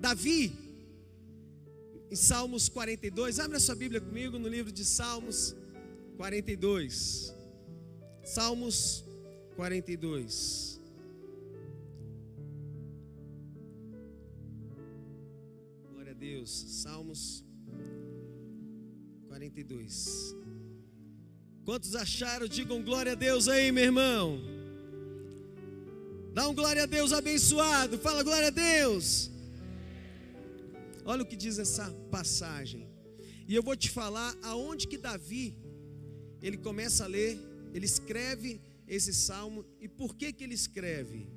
Davi, em Salmos 42, abre a sua Bíblia comigo no livro de Salmos 42. Salmos 42. Glória a Deus. Salmos 42. Quantos acharam? Digam glória a Deus aí, meu irmão. Dá um glória a Deus abençoado. Fala glória a Deus. Olha o que diz essa passagem. E eu vou te falar aonde que Davi ele começa a ler, ele escreve esse salmo e por que que ele escreve?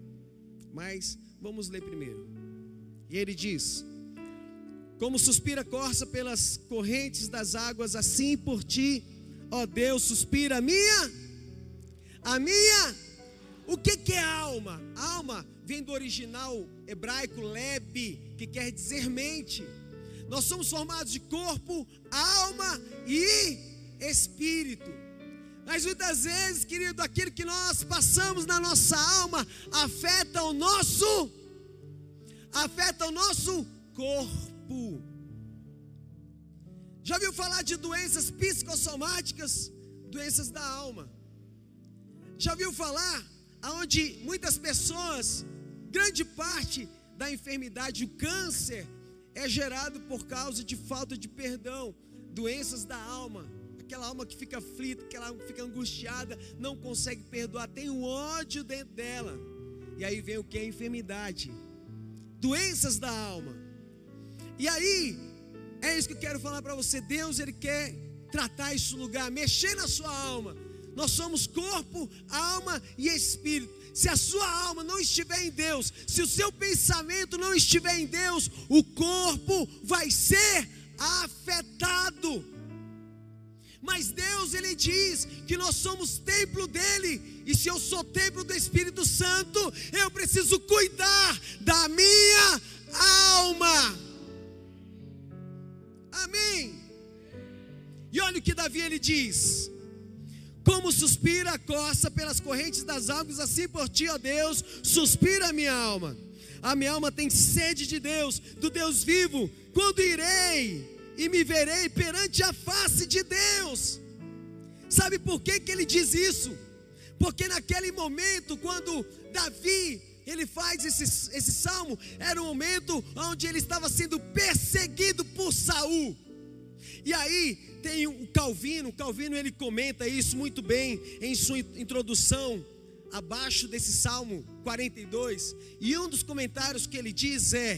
Mas vamos ler primeiro. E ele diz: Como suspira a corça pelas correntes das águas, assim por ti, ó Deus, suspira a minha, a minha. O que que é alma? Alma vem do original hebraico lebe, que quer dizer mente. Nós somos formados de corpo, alma e espírito. Mas muitas vezes, querido, aquilo que nós passamos na nossa alma afeta o nosso afeta o nosso corpo. Já viu falar de doenças psicossomáticas, doenças da alma? Já viu falar aonde muitas pessoas, grande parte da enfermidade, o câncer, é gerado por causa de falta de perdão, doenças da alma. Aquela alma que fica aflita, aquela alma que fica angustiada, não consegue perdoar, tem um ódio dentro dela. E aí vem o que? A enfermidade, doenças da alma. E aí, é isso que eu quero falar para você. Deus, Ele quer tratar esse lugar, mexer na sua alma. Nós somos corpo, alma e espírito. Se a sua alma não estiver em Deus, se o seu pensamento não estiver em Deus, o corpo vai ser afetado. Mas Deus, Ele diz que nós somos templo dEle, e se eu sou templo do Espírito Santo, eu preciso cuidar da minha alma. Amém. E olha o que Davi ele diz: como suspira a costa pelas correntes das águas, assim por ti, ó Deus, suspira a minha alma. A minha alma tem sede de Deus, do Deus vivo. Quando irei e me verei perante a face de Deus. Sabe por que, que ele diz isso? Porque naquele momento, quando Davi ele faz esse, esse salmo, era um momento onde ele estava sendo perseguido por Saul. E aí tem o Calvino, o Calvino ele comenta isso muito bem em sua introdução abaixo desse Salmo 42. E um dos comentários que ele diz é: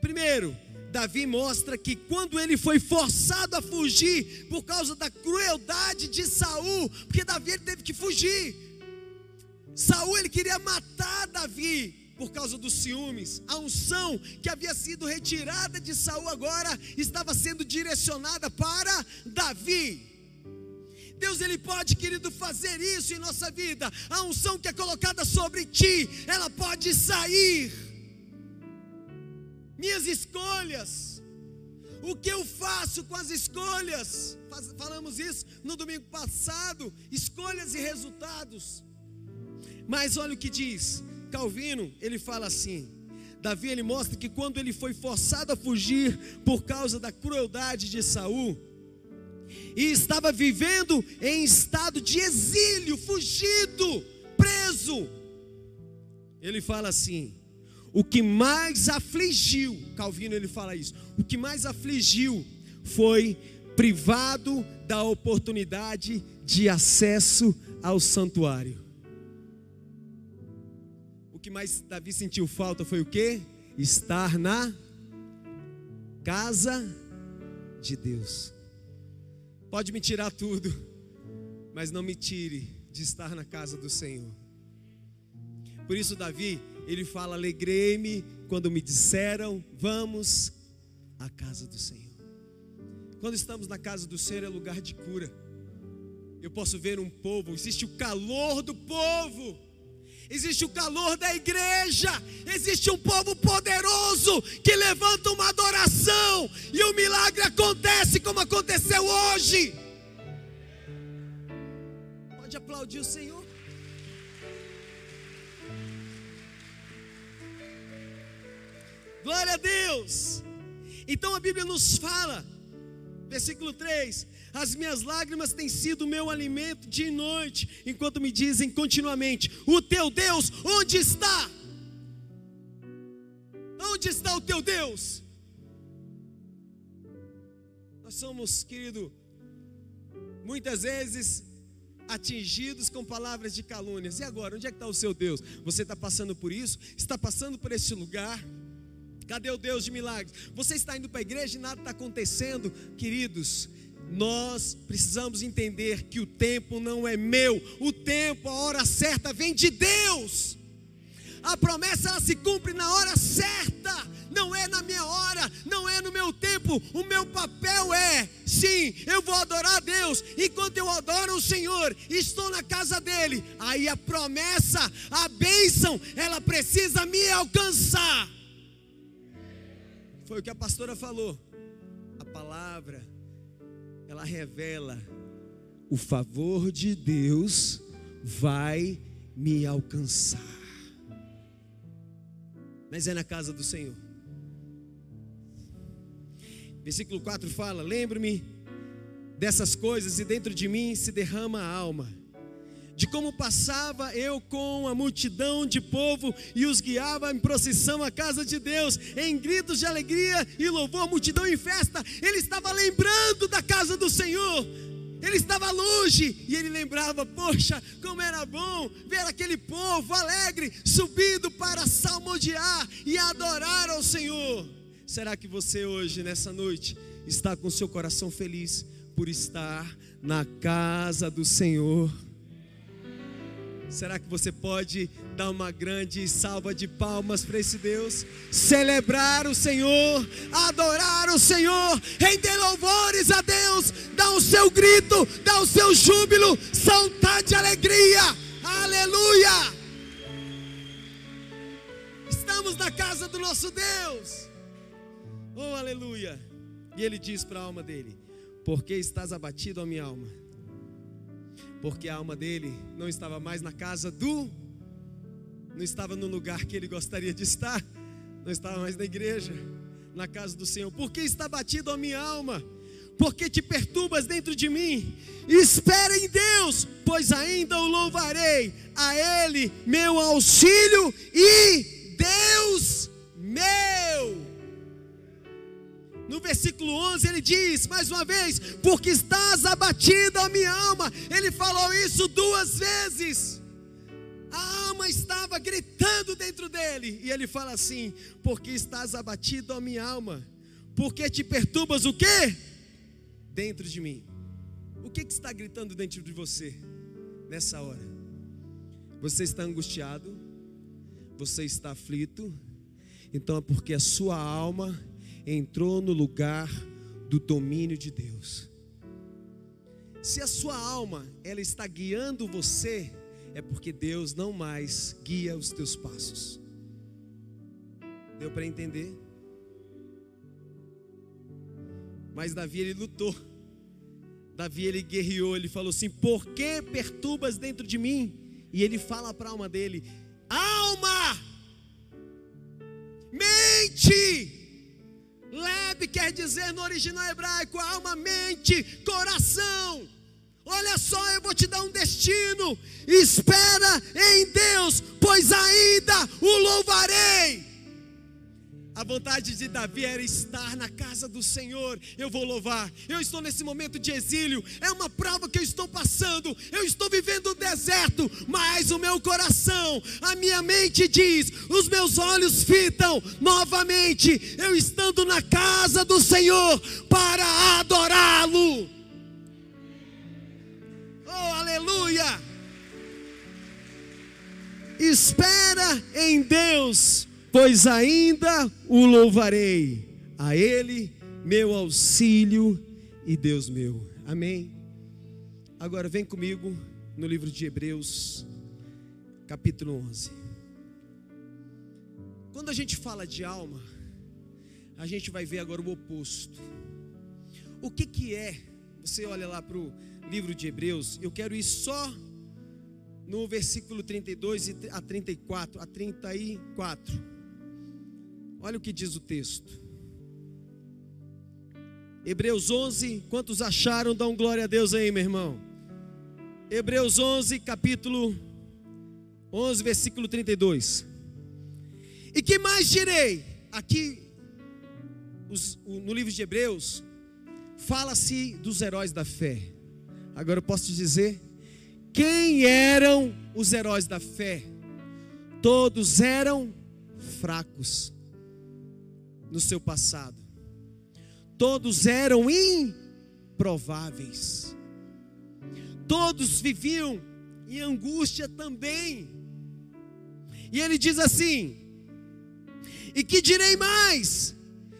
primeiro, Davi mostra que quando ele foi forçado a fugir por causa da crueldade de Saul, porque Davi ele teve que fugir. Saul ele queria matar Davi, por causa dos ciúmes. A unção que havia sido retirada de Saul agora estava sendo direcionada para Davi. Deus ele pode, querido, fazer isso em nossa vida. A unção que é colocada sobre ti, ela pode sair. Minhas escolhas. O que eu faço com as escolhas? Falamos isso no domingo passado, escolhas e resultados. Mas olha o que diz: Calvino, ele fala assim: Davi ele mostra que quando ele foi forçado a fugir por causa da crueldade de Saul, e estava vivendo em estado de exílio, fugido, preso. Ele fala assim: o que mais afligiu, Calvino ele fala isso, o que mais afligiu foi privado da oportunidade de acesso ao santuário que mais Davi sentiu falta foi o que? Estar na casa de Deus. Pode me tirar tudo, mas não me tire de estar na casa do Senhor. Por isso, Davi, ele fala: Alegrei-me quando me disseram, vamos à casa do Senhor. Quando estamos na casa do Senhor, é lugar de cura. Eu posso ver um povo, existe o calor do povo existe o calor da igreja, existe um povo poderoso que levanta uma adoração e o milagre acontece como aconteceu hoje. Pode aplaudir o Senhor. Glória a Deus. Então a Bíblia nos fala, versículo 3: As minhas lágrimas têm sido meu alimento dia e noite, enquanto me dizem continuamente: O teu Deus, onde está? Onde está o teu Deus? Nós somos, querido, muitas vezes atingidos com palavras de calúnias. E agora, onde é que está o seu Deus? Você está passando por isso? Está passando por esse lugar? Cadê o Deus de milagres? Você está indo para a igreja e nada está acontecendo, queridos. Nós precisamos entender que o tempo não é meu, o tempo, a hora certa vem de Deus. A promessa ela se cumpre na hora certa não é na minha hora, não é no meu tempo. O meu papel é, sim, eu vou adorar a Deus. Enquanto eu adoro o Senhor, estou na casa dele. Aí a promessa, a bênção, ela precisa me alcançar. Foi o que a pastora falou. A palavra, ela revela o favor de Deus vai me alcançar. Mas é na casa do Senhor. Versículo 4 fala: Lembro-me dessas coisas e dentro de mim se derrama a alma. De como passava eu com a multidão de povo e os guiava em procissão à casa de Deus, em gritos de alegria e louvor, multidão em festa. Ele estava lembrando da casa do Senhor. Ele estava longe e ele lembrava, poxa, como era bom ver aquele povo alegre subindo para salmodiar e adorar ao Senhor. Será que você hoje, nessa noite, está com seu coração feliz por estar na casa do Senhor? Será que você pode dar uma grande salva de palmas para esse Deus? Celebrar o Senhor, adorar o Senhor, render louvores a Deus, dar o seu grito, dar o seu júbilo, saltar de alegria, aleluia! Estamos na casa do nosso Deus. Oh, aleluia! E ele diz para a alma dele: Por que estás abatido, minha alma? Porque a alma dele não estava mais na casa do, não estava no lugar que ele gostaria de estar, não estava mais na igreja, na casa do Senhor. Por que está abatido a minha alma? Porque te perturbas dentro de mim? Espera em Deus, pois ainda o louvarei, a Ele meu auxílio e No versículo 11 ele diz mais uma vez: Porque estás abatida a minha alma. Ele falou isso duas vezes. A alma estava gritando dentro dele. E ele fala assim: Porque estás abatido a minha alma. Porque te perturbas o que? Dentro de mim. O que, que está gritando dentro de você nessa hora? Você está angustiado? Você está aflito? Então é porque a sua alma entrou no lugar do domínio de Deus. Se a sua alma ela está guiando você, é porque Deus não mais guia os teus passos. Deu para entender? Mas Davi ele lutou. Davi ele guerreou, ele falou assim: "Por que perturbas dentro de mim?" E ele fala para a alma dele: "Alma, mente, Lebe quer dizer no original hebraico alma, mente, coração. Olha só, eu vou te dar um destino. Espera em Deus, pois ainda o louvarei. A vontade de Davi era estar na casa do Senhor. Eu vou louvar. Eu estou nesse momento de exílio. É uma prova que eu estou passando. Eu estou vivendo o deserto. Mas o meu coração, a minha mente diz: os meus olhos fitam novamente. Eu estando na casa do Senhor para adorá-lo. Oh, aleluia! Espera em Deus pois ainda o louvarei, a Ele, meu auxílio e Deus meu. Amém. Agora vem comigo no livro de Hebreus, capítulo 11. Quando a gente fala de alma, a gente vai ver agora o oposto. O que que é? Você olha lá para o livro de Hebreus, eu quero ir só no versículo 32 a 34, a 34. Olha o que diz o texto. Hebreus 11, quantos acharam? Dão glória a Deus aí, meu irmão. Hebreus 11, capítulo 11, versículo 32. E que mais direi? Aqui, os, no livro de Hebreus, fala-se dos heróis da fé. Agora eu posso te dizer quem eram os heróis da fé? Todos eram fracos no seu passado. Todos eram improváveis. Todos viviam em angústia também. E ele diz assim: E que direi mais?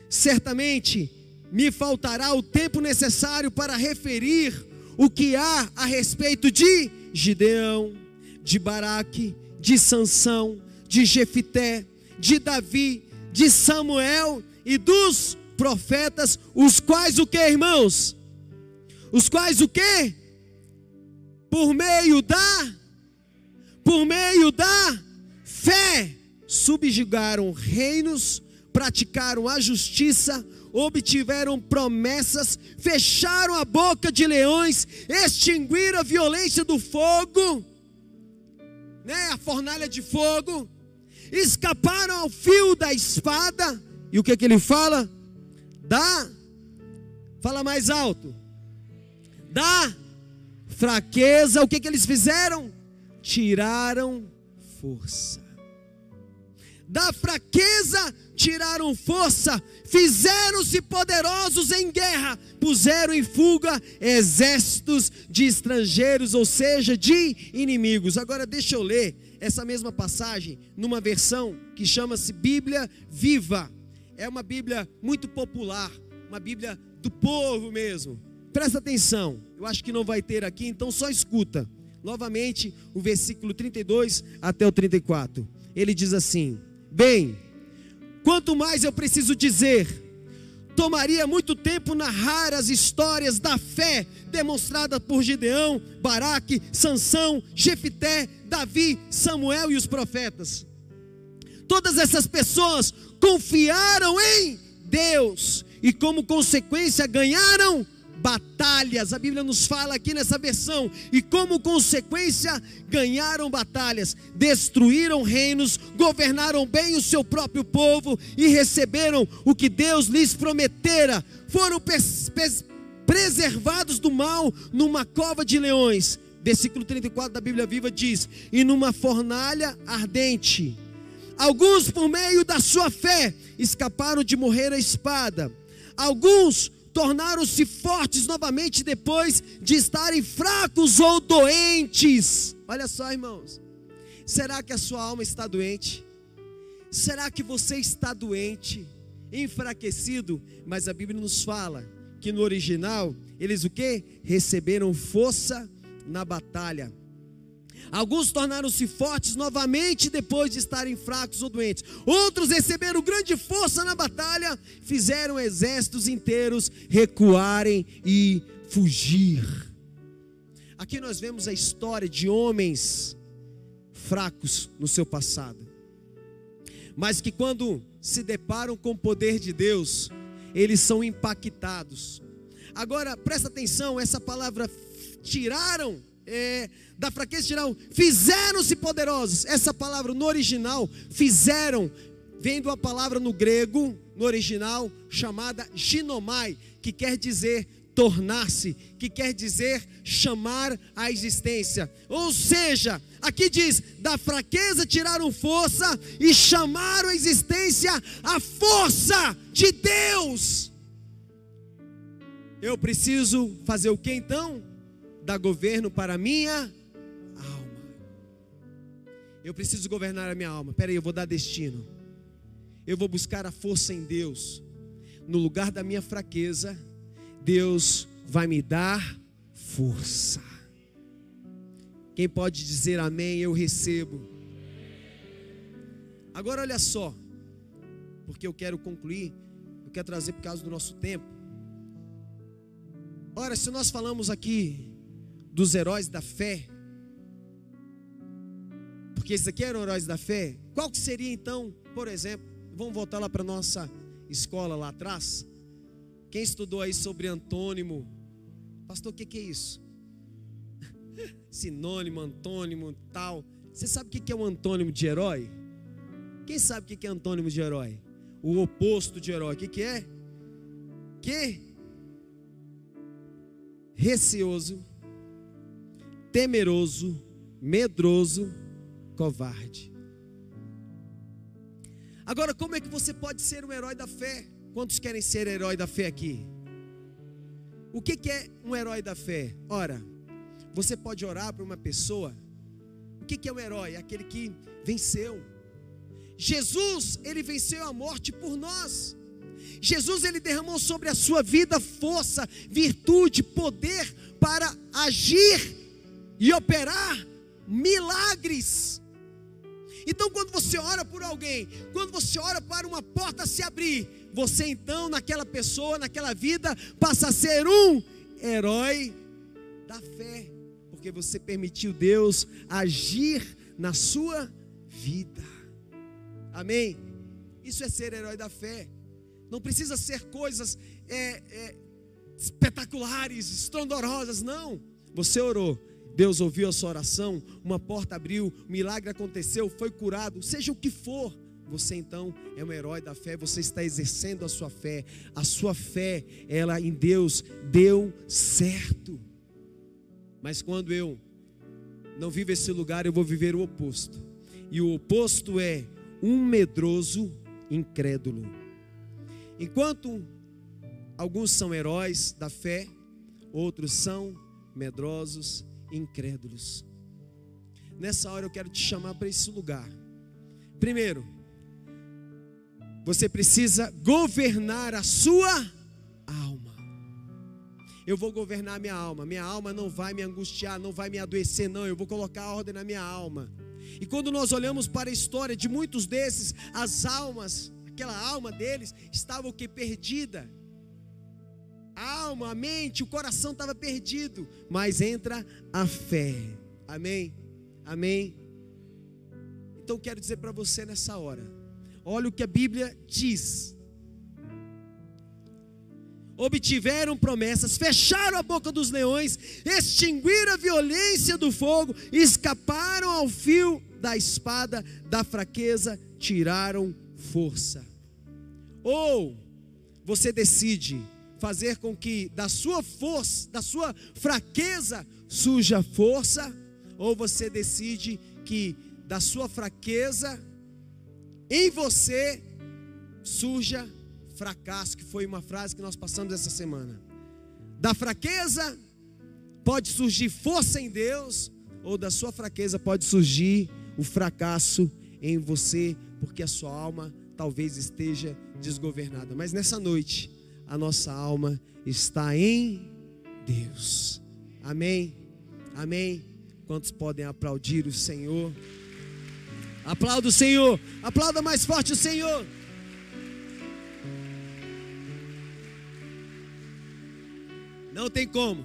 Certamente me faltará o tempo necessário para referir o que há a respeito de Gideão, de Baraque, de Sansão, de Jefité, de Davi, de Samuel e dos profetas, os quais o que, irmãos? Os quais o que? Por meio da por meio da fé subjugaram reinos, praticaram a justiça, obtiveram promessas, fecharam a boca de leões, extinguiram a violência do fogo, né, a fornalha de fogo, escaparam ao fio da espada, e o que, que ele fala? Da, fala mais alto, da fraqueza, o que, que eles fizeram? Tiraram força da fraqueza tiraram força, fizeram-se poderosos em guerra, puseram em fuga exércitos de estrangeiros, ou seja, de inimigos. Agora deixa eu ler essa mesma passagem numa versão que chama-se Bíblia Viva. É uma Bíblia muito popular, uma Bíblia do povo mesmo. Presta atenção, eu acho que não vai ter aqui, então só escuta. Novamente, o versículo 32 até o 34. Ele diz assim: Bem, quanto mais eu preciso dizer, tomaria muito tempo narrar as histórias da fé demonstrada por Gideão, Baraque, Sansão, Jefité, Davi, Samuel e os profetas. Todas essas pessoas confiaram em Deus e como consequência ganharam batalhas. A Bíblia nos fala aqui nessa versão. E como consequência, ganharam batalhas, destruíram reinos, governaram bem o seu próprio povo e receberam o que Deus lhes prometera. Foram preservados do mal numa cova de leões. Versículo 34 da Bíblia Viva diz: E numa fornalha ardente. Alguns, por meio da sua fé, escaparam de morrer a espada. Alguns tornaram-se fortes novamente depois de estarem fracos ou doentes. Olha só, irmãos. Será que a sua alma está doente? Será que você está doente, enfraquecido? Mas a Bíblia nos fala que no original eles o que? Receberam força na batalha. Alguns tornaram-se fortes novamente depois de estarem fracos ou doentes. Outros receberam grande força na batalha, fizeram exércitos inteiros recuarem e fugir. Aqui nós vemos a história de homens fracos no seu passado, mas que quando se deparam com o poder de Deus, eles são impactados. Agora, presta atenção, essa palavra tiraram é, da fraqueza tiraram, fizeram-se poderosos. Essa palavra no original, fizeram, vem de uma palavra no grego, no original, chamada ginomai, que quer dizer tornar-se, que quer dizer chamar a existência. Ou seja, aqui diz: da fraqueza tiraram força e chamaram a existência a força de Deus. Eu preciso fazer o que então? Dar governo para a minha eu preciso governar a minha alma. Peraí, eu vou dar destino. Eu vou buscar a força em Deus. No lugar da minha fraqueza, Deus vai me dar força. Quem pode dizer amém, eu recebo. Agora olha só, porque eu quero concluir, eu quero trazer por causa do nosso tempo. Ora, se nós falamos aqui dos heróis da fé, porque esses aqui eram heróis da fé. Qual que seria então, por exemplo, vamos voltar lá para nossa escola lá atrás. Quem estudou aí sobre antônimo? Pastor, o que, que é isso? Sinônimo, antônimo, tal. Você sabe o que é um antônimo de herói? Quem sabe o que é antônimo de herói? O oposto de herói. O que, que é? Que? Receoso, temeroso, medroso, covarde. Agora, como é que você pode ser um herói da fé? Quantos querem ser herói da fé aqui? O que, é um herói da fé? Ora, você pode orar para uma pessoa. O que, que é um herói? É aquele que venceu. Jesus, ele venceu a morte por nós. Jesus, ele derramou sobre a sua vida força, virtude, poder para agir e operar milagres. Então, quando você ora por alguém, quando você ora para uma porta se abrir, você então, naquela pessoa, naquela vida, passa a ser um herói da fé, porque você permitiu Deus agir na sua vida. Amém? Isso é ser herói da fé. Não precisa ser coisas é, é, espetaculares, estrondorosas, não. Você orou, Deus ouviu a sua oração, uma porta abriu, um milagre aconteceu, foi curado, seja o que for. Você então é um herói da fé, você está exercendo a sua fé. A sua fé, ela em Deus deu certo. Mas quando eu não vivo esse lugar, eu vou viver o oposto. E o oposto é um medroso incrédulo. Enquanto alguns são heróis da fé, outros são medrosos incrédulos. Nessa hora eu quero te chamar para esse lugar. Primeiro, você precisa governar a sua alma. Eu vou governar minha alma. Minha alma não vai me angustiar, não vai me adoecer, não. Eu vou colocar a ordem na minha alma. E quando nós olhamos para a história de muitos desses, as almas, aquela alma deles estava o que perdida a alma, a mente, o coração estava perdido, mas entra a fé. Amém? Amém? Então quero dizer para você nessa hora, olha o que a Bíblia diz. Obtiveram promessas, fecharam a boca dos leões, extinguiram a violência do fogo, escaparam ao fio da espada, da fraqueza, tiraram força. Ou você decide fazer com que da sua força, da sua fraqueza surja força, ou você decide que da sua fraqueza em você surja fracasso, que foi uma frase que nós passamos essa semana. Da fraqueza pode surgir força em Deus, ou da sua fraqueza pode surgir o fracasso em você, porque a sua alma talvez esteja desgovernada. Mas nessa noite, a nossa alma está em Deus. Amém? Amém? Quantos podem aplaudir o Senhor? Aplauda o Senhor, aplauda mais forte o Senhor. Não tem como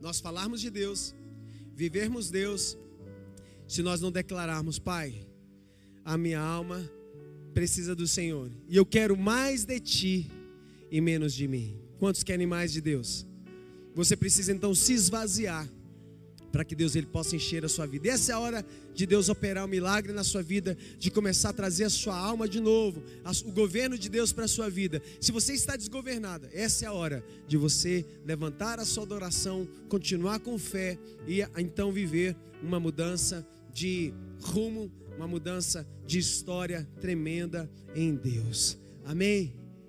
nós falarmos de Deus, vivermos Deus, se nós não declararmos, Pai, a minha alma precisa do Senhor, e eu quero mais de Ti e menos de mim. Quantos querem mais de Deus? Você precisa então se esvaziar para que Deus ele possa encher a sua vida. essa é a hora de Deus operar um milagre na sua vida, de começar a trazer a sua alma de novo, o governo de Deus para a sua vida. Se você está desgovernada, essa é a hora de você levantar a sua adoração, continuar com fé e então viver uma mudança de rumo, uma mudança de história tremenda em Deus. Amém.